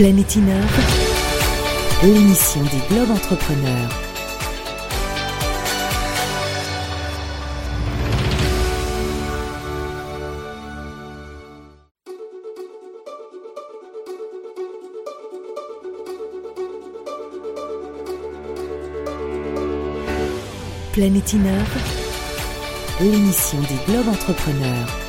Planète Innove, l'émission des Globes Entrepreneurs. Planète Innove, l'émission des Globes Entrepreneurs.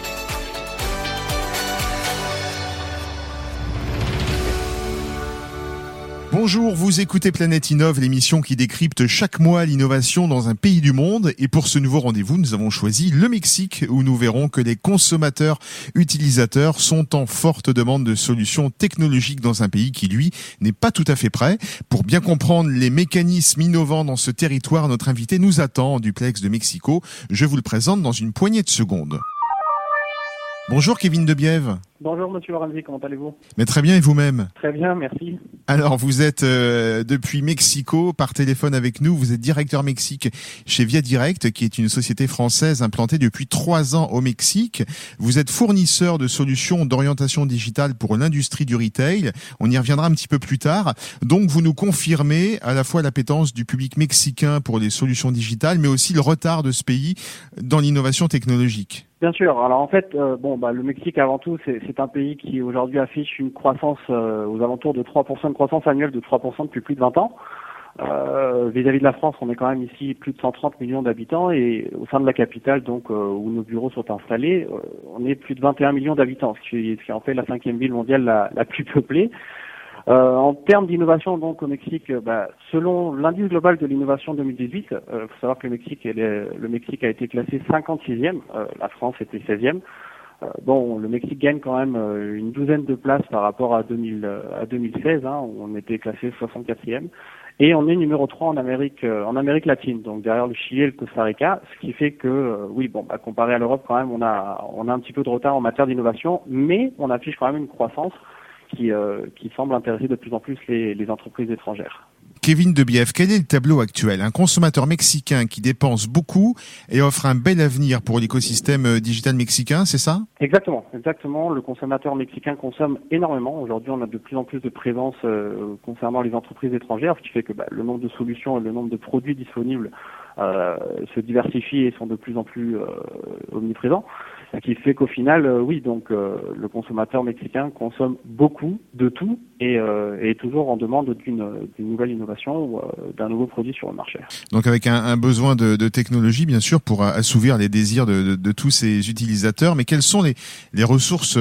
Bonjour, vous écoutez Planète Innove, l'émission qui décrypte chaque mois l'innovation dans un pays du monde. Et pour ce nouveau rendez-vous, nous avons choisi le Mexique, où nous verrons que les consommateurs utilisateurs sont en forte demande de solutions technologiques dans un pays qui, lui, n'est pas tout à fait prêt. Pour bien comprendre les mécanismes innovants dans ce territoire, notre invité nous attend en duplex de Mexico. Je vous le présente dans une poignée de secondes. Bonjour Kevin Debiève. Bonjour Monsieur Lorenzi, comment allez-vous? Mais très bien et vous-même? Très bien, merci. Alors vous êtes euh, depuis Mexico par téléphone avec nous, vous êtes directeur Mexique chez Via Direct qui est une société française implantée depuis trois ans au Mexique. Vous êtes fournisseur de solutions d'orientation digitale pour l'industrie du retail, on y reviendra un petit peu plus tard. Donc vous nous confirmez à la fois l'appétence du public mexicain pour les solutions digitales mais aussi le retard de ce pays dans l'innovation technologique. Bien sûr. Alors en fait, euh, bon, bah, le Mexique avant tout, c'est un pays qui aujourd'hui affiche une croissance euh, aux alentours de 3% de croissance annuelle de 3% depuis plus de 20 ans. Euh, vis-à-vis de la France, on est quand même ici plus de 130 millions d'habitants et au sein de la capitale, donc où nos bureaux sont installés, on est plus de 21 millions d'habitants, ce qui, en fait la cinquième ville mondiale la, la plus peuplée. Euh, en termes d'innovation, donc au Mexique, euh, bah, selon l'indice global de l'innovation 2018, il euh, faut savoir que le Mexique, le Mexique a été classé 56e, la France était 16e. Bon, le Mexique gagne quand même une douzaine de places par rapport à, 2000, à 2016, hein, où on était classé 64e. Et on est numéro 3 en Amérique, en Amérique latine, donc derrière le Chili et le Costa Rica, ce qui fait que, oui, bon, bah, comparé à l'Europe, quand même, on a, on a un petit peu de retard en matière d'innovation, mais on affiche quand même une croissance qui, euh, qui semble intéresser de plus en plus les, les entreprises étrangères. Kevin Debief, quel est le tableau actuel? Un consommateur mexicain qui dépense beaucoup et offre un bel avenir pour l'écosystème euh, digital mexicain, c'est ça? Exactement, exactement. Le consommateur mexicain consomme énormément. Aujourd'hui, on a de plus en plus de présence euh, concernant les entreprises étrangères, ce qui fait que bah, le nombre de solutions et le nombre de produits disponibles euh, se diversifient et sont de plus en plus euh, omniprésents. Ce qui fait qu'au final, euh, oui, donc euh, le consommateur mexicain consomme beaucoup de tout et, euh, est toujours en demande d'une nouvelle innovation ou d'un nouveau produit sur le marché. Donc avec un, un besoin de, de, technologie, bien sûr, pour assouvir les désirs de, de, de, tous ces utilisateurs. Mais quelles sont les, les ressources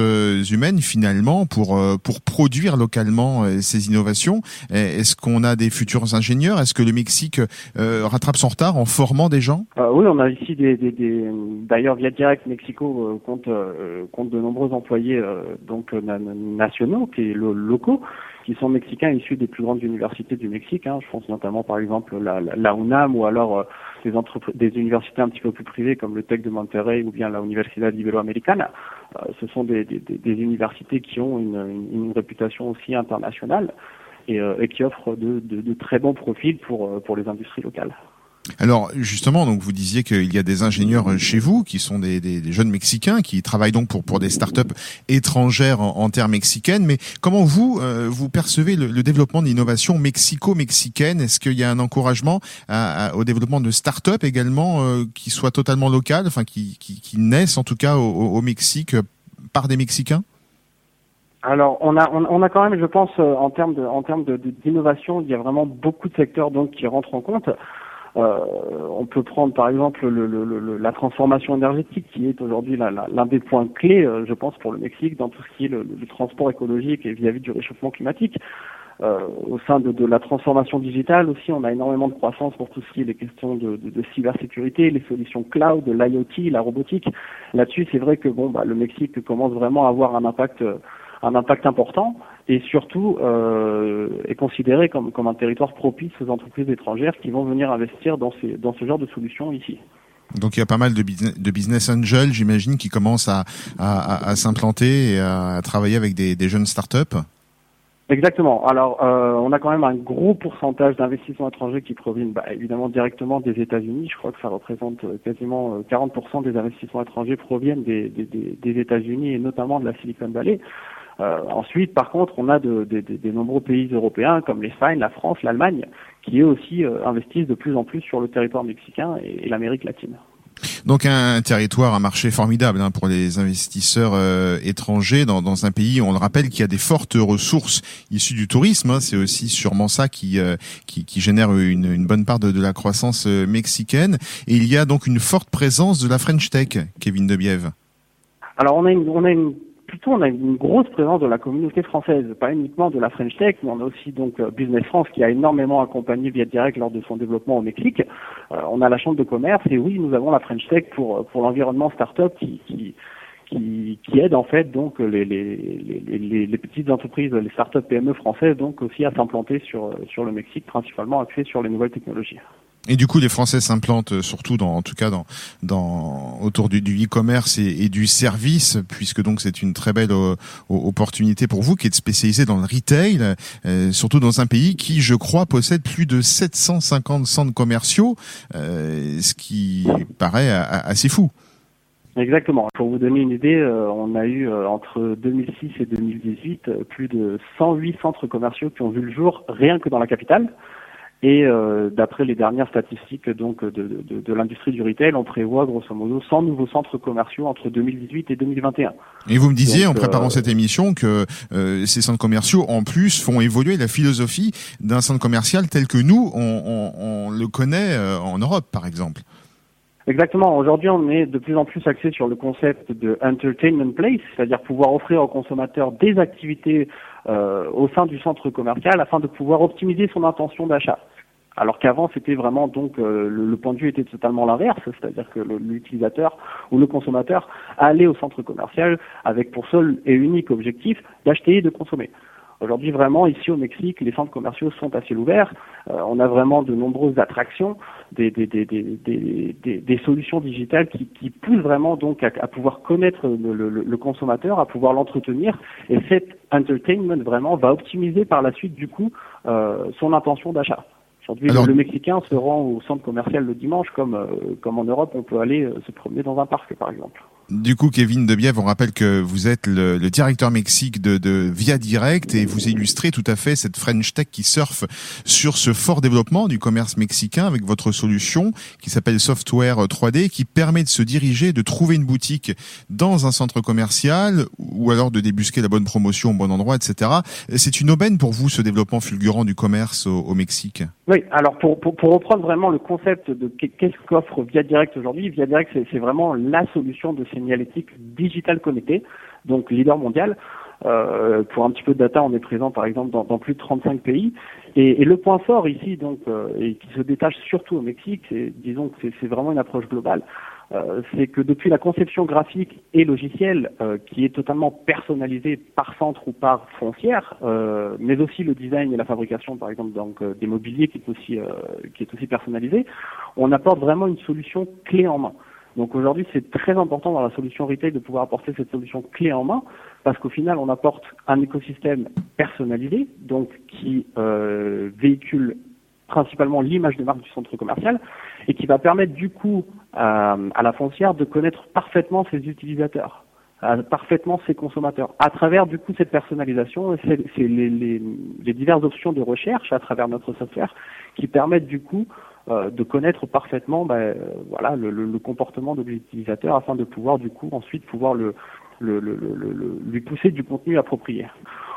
humaines finalement pour pour produire localement ces innovations? Est-ce qu'on a des futurs ingénieurs? Est-ce que le Mexique rattrape son retard en formant des gens? Oui, on a ici des, des, des d'ailleurs via Direct Mexico euh, compte, euh, compte de nombreux employés euh, donc nationaux, qui locaux, qui sont mexicains issus des plus grandes universités du Mexique. Hein. Je pense notamment par exemple la, la UNAM ou alors des, des universités un petit peu plus privées comme le Tec de Monterrey ou bien la Universidad Iberoamericana. ce sont des, universités qui ont une, réputation aussi internationale et, et qui offrent de, de, de, très bons profils pour, pour les industries locales. Alors justement, donc vous disiez qu'il y a des ingénieurs chez vous qui sont des, jeunes Mexicains qui travaillent donc pour pour des startups étrangères en, en terre mexicaine. Mais comment vous euh, vous percevez le, le développement d'innovation mexico-mexicaine? Est-ce qu'il y a un encouragement à, à, au développement de startups également euh, qui soient totalement locales, enfin qui, qui, naissent en tout cas au, Mexique par des Mexicains? Alors, on a, on, a quand même, je pense, euh, en termes de, en termes d'innovation, il y a vraiment beaucoup de secteurs donc qui rentrent en compte. Euh, on peut prendre par exemple le, le, le, la transformation énergétique qui est aujourd'hui l'un des points clés, euh, je pense, pour le Mexique dans tout ce qui est le, transport écologique et vis-à-vis du réchauffement climatique. Euh, au sein de, la transformation digitale aussi, on a énormément de croissance pour tout ce qui est les questions de, cybersécurité, les solutions cloud, l'IoT, la robotique. Là-dessus, c'est vrai que bon, bah, le Mexique commence vraiment à avoir un impact un impact important et surtout euh, est considéré comme, comme un territoire propice aux entreprises étrangères qui vont venir investir dans, ces, dans ce genre de solutions ici. Donc il y a pas mal de business, de business angels, j'imagine, qui commencent à, à, à s'implanter et à travailler avec des, des jeunes startups. Exactement. Alors, euh, on a quand même un gros pourcentage d'investissements étrangers qui proviennent bah, évidemment directement des États-Unis. Je crois que ça représente euh, quasiment 40% euh, des investissements étrangers proviennent des, des, des États-Unis et notamment de la Silicon Valley. Ensuite, par contre, on a de, des nombreux pays européens comme l'Espagne, la France, l'Allemagne, qui eux aussi investissent de plus en plus sur le territoire mexicain et l'Amérique latine. Donc un, territoire, un marché formidable hein, pour les investisseurs euh, étrangers dans, dans, un pays. On le rappelle qui a des fortes ressources issues du tourisme. Hein. C'est aussi sûrement ça qui, euh, qui, qui, génère une, une, bonne part de, de la croissance euh, mexicaine. Et il y a donc une forte présence de la French Tech, Kevin Debiève. Alors on a une, on a une plutôt on a une grosse présence de la communauté française, pas uniquement de la French Tech, mais on a aussi donc euh, Business France qui a énormément accompagné Via Direct lors de son développement au Mexique. Euh, on a la chambre de commerce et oui, nous avons la French Tech pour euh, l'environnement startup qui, qui aide en fait donc les, petites entreprises, les startups PME françaises donc aussi à s'implanter sur sur le Mexique, principalement axées sur les nouvelles technologies. Et du coup, les Français s'implantent euh, surtout, dans, en tout cas, dans, dans autour du, e-commerce et, du service, puisque donc c'est une très belle euh, opportunité pour vous qui êtes spécialisé dans le retail, euh, surtout dans un pays qui, je crois, possède plus de 750 centres commerciaux, ce qui paraît assez fou. Exactement. Pour vous donner une idée, on a eu entre 2006 et 2018 plus de 108 centres commerciaux qui ont vu le jour rien que dans la capitale. Et euh, d'après les dernières statistiques donc de, de, de l'industrie du retail, on prévoit grosso modo 100 nouveaux centres commerciaux entre 2018 et 2021. Et vous me disiez en préparant euh, cette émission que euh, ces centres commerciaux en plus font évoluer la philosophie d'un centre commercial tel que nous on, on, on le connaît en Europe par exemple. Exactement. Aujourd'hui, on est de plus en plus axé sur le concept de entertainment place, c'est-à-dire pouvoir offrir aux consommateurs des activités euh, au sein du centre commercial afin de pouvoir optimiser son intention d'achat. Alors qu'avant, c'était vraiment donc euh, le, point de vue était totalement l'inverse, c'est-à-dire que l'utilisateur ou le consommateur allait au centre commercial avec pour seul et unique objectif d'acheter et de consommer. Aujourd'hui, vraiment, ici au Mexique, les centres commerciaux sont à ciel ouvert. Euh, on a vraiment de nombreuses attractions, des, solutions digitales qui, qui, poussent vraiment donc à, pouvoir connaître le, le, le, consommateur, à pouvoir l'entretenir. Et cet entertainment vraiment va optimiser par la suite du coup euh, son intention d'achat. Aujourd'hui, le Mexicain se rend au centre commercial le dimanche, comme, euh, comme en Europe, on peut aller se promener dans un parc, par exemple. Du coup, Kevin Debiève, on rappelle que vous êtes le, directeur Mexique de, de, Via Direct et vous illustrez tout à fait cette French Tech qui surfe sur ce fort développement du commerce mexicain avec votre solution qui s'appelle Software 3D qui permet de se diriger, de trouver une boutique dans un centre commercial ou alors de débusquer la bonne promotion au bon endroit, etc. C'est une aubaine pour vous ce développement fulgurant du commerce au, Mexique? Oui, alors pour, pour, pour, reprendre vraiment le concept de qu'est-ce qu'offre Via Direct aujourd'hui, Via Direct c'est vraiment la solution de ces signalétique digital connecté, donc leader mondial. Euh, pour un petit peu de data, on est présent par exemple dans, plus de 35 pays. Et, le point fort ici, donc, euh, et qui se détache surtout au Mexique, c'est disons que c'est vraiment une approche globale. Euh, c'est que depuis la conception graphique et logicielle, qui est totalement personnalisée par centre ou par foncière, mais aussi le design et la fabrication, par exemple, donc des mobiliers qui est aussi qui est aussi personnalisé, on apporte vraiment une solution clé en main. Donc aujourd'hui, c'est très important dans la solution retail de pouvoir apporter cette solution clé en main, parce qu'au final, on apporte un écosystème personnalisé, donc qui euh, véhicule principalement l'image de marque du centre commercial, et qui va permettre du coup à, la foncière de connaître parfaitement ses utilisateurs, parfaitement ses consommateurs, à travers du coup cette personnalisation, c'est les, les, les diverses options de recherche à travers notre software qui permettent du coup de connaître parfaitement ben, euh, voilà, le, le, comportement de l'utilisateur afin de pouvoir du coup ensuite pouvoir le, le, lui pousser du contenu approprié.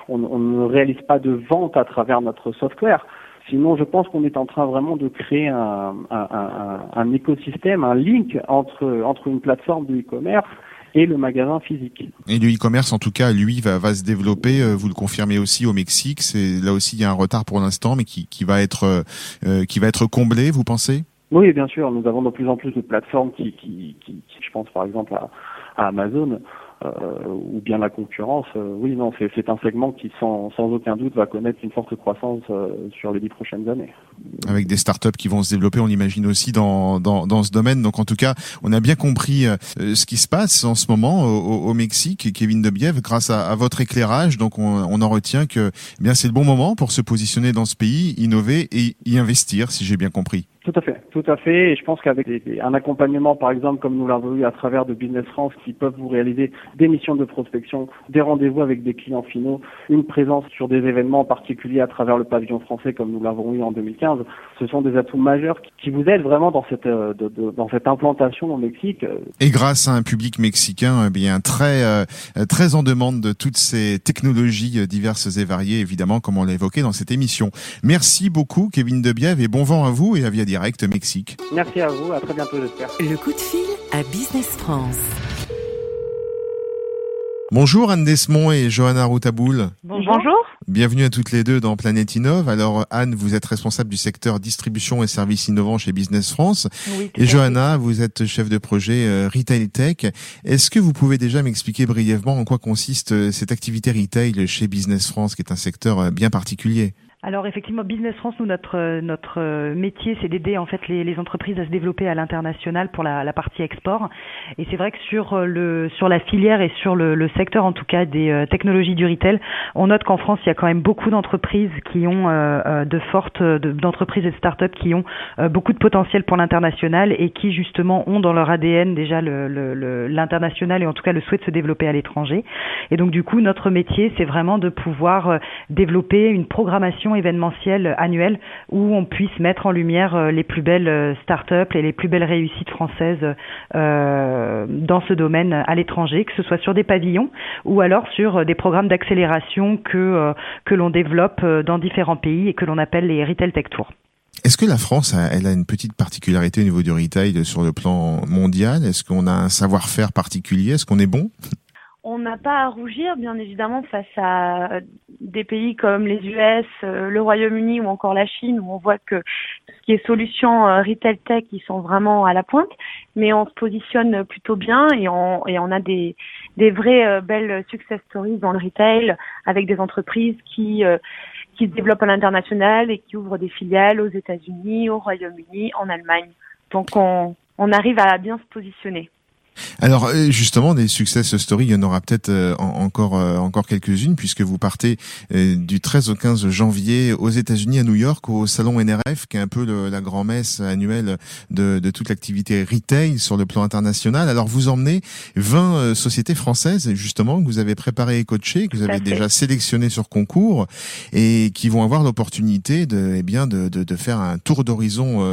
On, on, ne réalise pas de vente à travers notre software. Sinon, je pense qu'on est en train vraiment de créer un, un, un, un écosystème, un link entre, entre une plateforme de e-commerce et le magasin physique. Et le e-commerce, en tout cas, lui, va, va se développer. Euh, vous le confirmez aussi au Mexique. C'est là aussi il y a un retard pour l'instant, mais qui, qui va être euh, euh, qui va être comblé. Vous pensez? Oui, bien sûr. Nous avons de plus en plus de plateformes qui, qui, qui, je pense par exemple à, à Amazon, euh, ou bien la concurrence, euh, oui, non, c'est un segment qui, sans, sans, aucun doute, va connaître une forte croissance euh, sur les dix prochaines années. Avec des startups qui vont se développer, on imagine aussi dans, dans, ce domaine. Donc, en tout cas, on a bien compris ce qui se passe en ce moment au, Mexique, Kevin Debiève, grâce à, votre éclairage. Donc, on, en retient que eh bien c'est le bon moment pour se positionner dans ce pays, innover et y investir, si j'ai bien compris. Tout à fait, tout à fait. Et je pense qu'avec un accompagnement, par exemple, comme nous l'avons eu à travers de Business France, qui peuvent vous réaliser des missions de prospection, des rendez-vous avec des clients finaux, une présence sur des événements en particulier à travers le pavillon français, comme nous l'avons eu en 2015, ce sont des atouts majeurs qui vous aident vraiment dans cette euh, dans cette implantation au Mexique. Et grâce à un public mexicain, eh bien très euh, très en demande de toutes ces technologies euh, diverses et variées, évidemment, comme on l'a évoqué dans cette émission. Merci beaucoup, Kevin Debiève, et bon vent à vous et à Via Direct Mexique. Merci à vous, à très bientôt j'espère. Le coup de fil à Business France. Bonjour Anne Desmond et Johanna Routaboul. Bonjour. Bienvenue à toutes les deux dans Planète Innove. Alors Anne, vous êtes responsable du secteur distribution et services innovants chez Business France. Oui, et Johanna, vous êtes chef de projet euh, Retail Tech. Est-ce que vous pouvez déjà m'expliquer brièvement en quoi consiste euh, cette activité retail chez Business France, qui est un secteur euh, bien particulier? Alors effectivement, Business France, nous notre notre métier, c'est d'aider en fait les, les, entreprises à se développer à l'international pour la, la, partie export. Et c'est vrai que sur le sur la filière et sur le, le secteur en tout cas des euh, technologies du retail, on note qu'en France, il y a quand même beaucoup d'entreprises qui ont euh, euh de fortes d'entreprises et de startups qui ont euh, beaucoup de potentiel pour l'international et qui justement ont dans leur ADN déjà l'international et en tout cas le souhait de se développer à l'étranger. Et donc du coup, notre métier, c'est vraiment de pouvoir développer une programmation événementiel annuel où on puisse mettre en lumière euh, les plus belles euh, start-up et les plus belles réussites françaises euh, dans ce domaine à l'étranger, que ce soit sur des pavillons ou alors sur des programmes d'accélération que, que l'on développe dans différents pays et que l'on appelle les Retail Tech Tours. Est-ce que la France, elle a une petite particularité au niveau du retail sur le plan mondial? Est-ce qu'on a un savoir-faire particulier? Est-ce qu'on est bon? On n'a pas à rougir, bien évidemment, face à des pays comme les US, euh, le Royaume-Uni ou encore la Chine, où on voit que ce qui est solution euh, retail tech, ils sont vraiment à la pointe. Mais on se positionne plutôt bien et on, et on a des, des vraies euh, belles success stories dans le retail avec des entreprises qui qui se développent à l'international et qui ouvrent des filiales aux États-Unis, au Royaume-Uni, en Allemagne. Donc on, on arrive à bien se positionner. Alors euh, justement, des success stories, il y en aura peut-être euh, encore euh, encore quelques-unes puisque vous partez du 13 au 15 janvier aux États-Unis à New York au salon NRF, qui est un peu la grand-messe annuelle de, de toute l'activité retail sur le plan international. Alors vous emmenez 20 sociétés françaises justement que vous avez préparées et coachées, que vous avez déjà sélectionnées sur concours et qui vont avoir l'opportunité de eh bien de, de, de, faire un tour d'horizon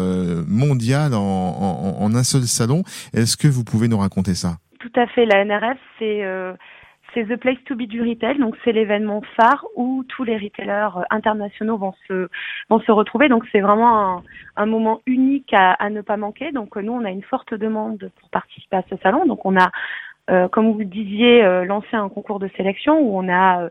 mondial en, en, en un seul salon. Est-ce que vous pouvez nous raconter ça Tout à fait. La NRF, c'est euh, The Place to Be du retail, donc c'est l'événement phare où tous les retailers euh, internationaux vont se vont se retrouver. Donc c'est vraiment un, moment unique à, à, ne pas manquer. Donc nous, on a une forte demande pour participer à ce salon. Donc on a euh, comme vous le disiez, euh, lancé un concours de sélection où on a euh,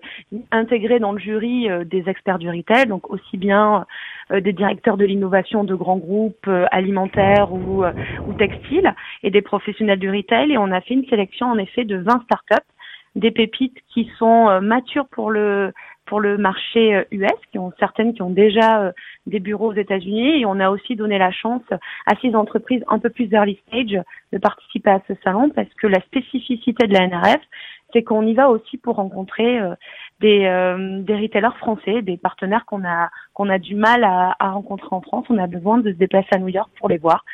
intégré dans le jury des experts du retail, donc aussi bien des directeurs de l'innovation de grands groupes alimentaires ou, ou textiles et des professionnels du retail. Et on a fait une sélection en effet de 20 startups, des pépites qui sont matures pour le pour le marché US, euh, qui ont certaines qui ont déjà euh, des bureaux aux États-Unis, et on a aussi donné la chance à ces entreprises un peu plus early stage de participer à ce salon, parce que la spécificité de la NRF, c'est qu'on y va aussi pour rencontrer euh, des, retailers français, des partenaires qu'on a qu'on a du mal à, rencontrer en France. On a besoin de se déplacer à New York pour les voir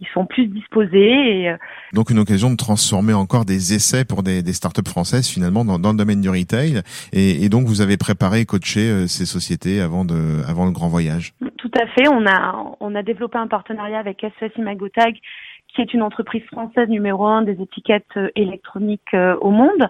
ils sont plus disposés. Et... Euh, donc une occasion de transformer encore des essais pour des, des startups françaises finalement dans, dans, le domaine du retail. Et, et, donc vous avez préparé et coaché euh, ces sociétés avant, de, avant le grand voyage. Tout à fait. On a, on a développé un partenariat avec SES Imagotag qui est une entreprise française numéro un des étiquettes euh, électroniques euh, au monde.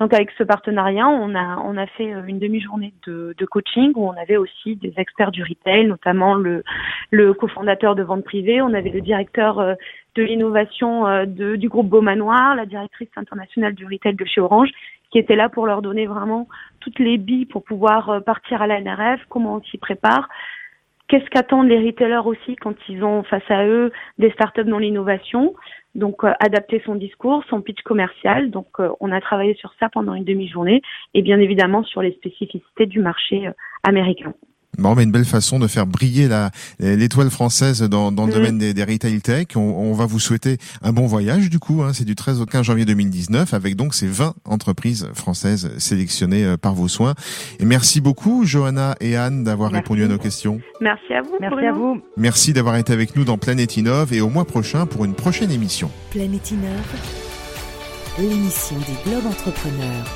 Donc avec ce partenariat, on a on a fait euh, une demi-journée de, coaching où on avait aussi des experts du retail, notamment le le cofondateur de vente privée, on avait le directeur de l'innovation du groupe Beaumanoir, la directrice internationale du retail de chez Orange, qui étaient là pour leur donner vraiment toutes les billes pour pouvoir partir à la NRF, comment on s'y prépare, qu'est-ce qu'attendent les retailers aussi quand ils ont face à eux des startups dans l'innovation? Donc euh, adapter son discours, son pitch commercial. Donc euh, on a travaillé sur ça pendant une demi-journée et bien évidemment sur les spécificités du marché euh, américain. Bon, mais une belle façon de faire briller la l'étoile française dans, dans le Mm. domaine des, des retail tech. On, on va vous souhaiter un bon voyage du coup. Hein, c'est du 13 au 15 janvier 2019 avec donc ces 20 entreprises françaises sélectionnées euh, par vos soins. Et merci beaucoup Johanna et Anne d'avoir répondu à nos questions. Merci à vous. Merci Bruno. à vous. Merci d'avoir été avec nous dans Planète Innov et au mois prochain pour une prochaine émission. Planète Innove, l'émission des globes entrepreneurs.